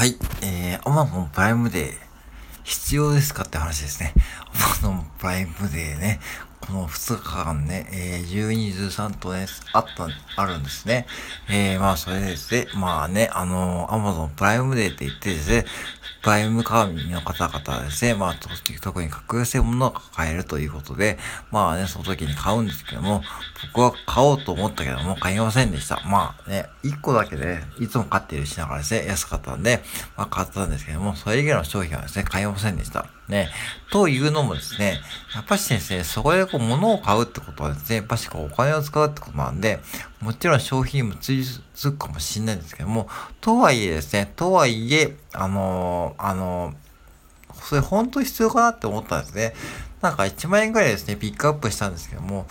はい、えー、Amazon プライムデー、必要ですかって話ですね。Amazon プライムデーね、この2日間ね、えー、12、13とね、あった、あるんですね。えー、まあ、それでですね、まあね、あのー、Amazon プライムデーって言ってですね、プライムカーミの方々ですね、まあ、特に格安いものを買えるということで、まあね、その時に買うんですけども、僕は買おうと思ったけども、買いませんでした。まあね、1個だけで、いつも買っているしながらですね、安かったんで、まあ買ったんですけども、それ以外の商品はですね、買いませんでした。ね。というのもですね、やっぱしですね、そこでこう物を買うってことはですね、やっぱしこうお金を使うってことなんで、もちろん商品も追つくかもしれないんですけども、とはいえですね、とはいえ、あのー、あのー、それ本当に必要かなって思ったんですね。なんか1万円ぐらいですね、ピックアップしたんですけども、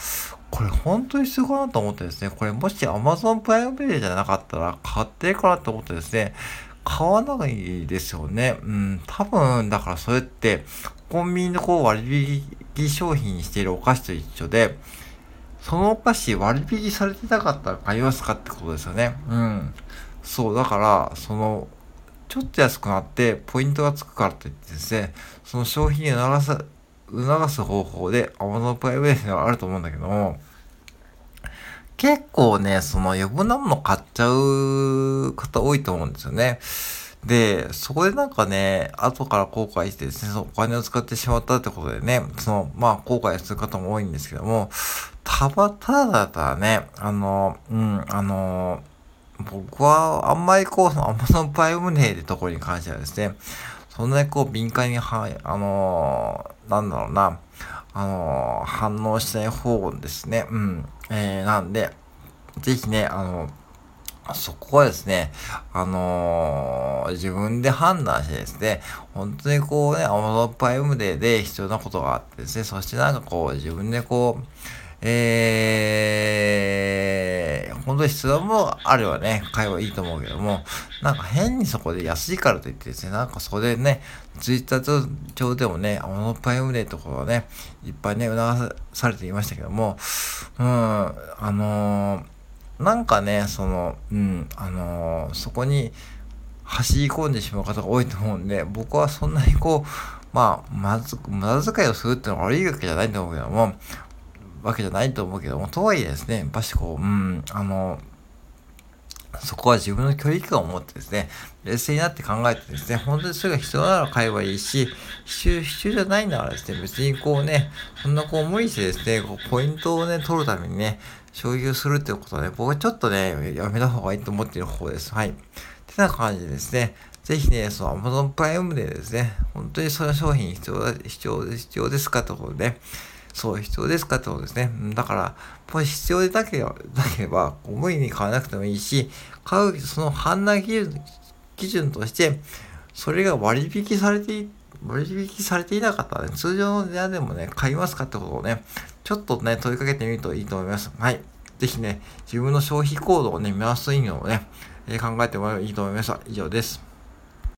これ本当に必要かなと思ってですね、これもし Amazon プライムビデオじゃなかったら買っていいかなと思ってですね、買わないですよね。うん、多分、だからそれって、コンビニのこう割引商品にしているお菓子と一緒で、そのお菓子割引されてなかったら買いますかってことですよね。うん。そう、だから、その、ちょっと安くなってポイントがつくからといってですね、その商品を促す、促す方法で Amazon プライベートがあると思うんだけども、結構ね、その余分なもの買っちゃう方多いと思うんですよね。で、そこでなんかね、後から後悔してですね、そのお金を使ってしまったってことでね、その、まあ後悔する方も多いんですけども、たば、ただだったらね、あの、うん、あの、僕はあんまりこう、その Amazon プライムネーってところに関してはですね、そんなにこう敏感に、はい、あのなんだろうな、あの反応しない方ですね。うん。えー、なんで、ぜひね、あの、そこはですね、あのー、自分で判断してですね、本当にこうね、Amazon プライムデーで必要なことがあってですね、そしてなんかこう、自分でこう、えー、本当に必要もあればね、買えばいいと思うけども、なんか変にそこで安いからといってですね、なんかそこでね、ツイッター上でもね、Amazon プライムデーとかはね、いっぱいね、促されていましたけども、うん、あのーなんかね、その、うん、あのー、そこに走り込んでしまう方が多いと思うんで、僕はそんなにこう、まあ、まず、無駄遣いをするってのは悪いわけじゃないと思うけども、わけじゃないと思うけども、とはいえですね、やっぱしこう、うん、あの、そこは自分の距離感を持ってですね、冷静になって考えてですね、本当にそれが必要なら買えばいいし、必要、必要じゃないならですね、別にこうね、そんなこう無理してですね、こうポイントをね、取るためにね、所有するってことはね、僕はちょっとね、やめた方がいいと思っている方です。はい。ってな感じですね、ぜひね、その Amazon プライムでですね、本当にその商品必要だ、必要、必要ですかってことでね、そう、必要ですかってことですね。だから、もし必要でなければ、なければ無理に買わなくてもいいし、買う、その判断基準として、それが割引されて割引されていなかったらね、通常の値段でもね、買いますかってことをね、ちょっとね、問いかけてみるといいと思います。はい。ぜひね、自分の消費行動をね、見直す意味をね、考えてもらえばいいと思いました。以上です。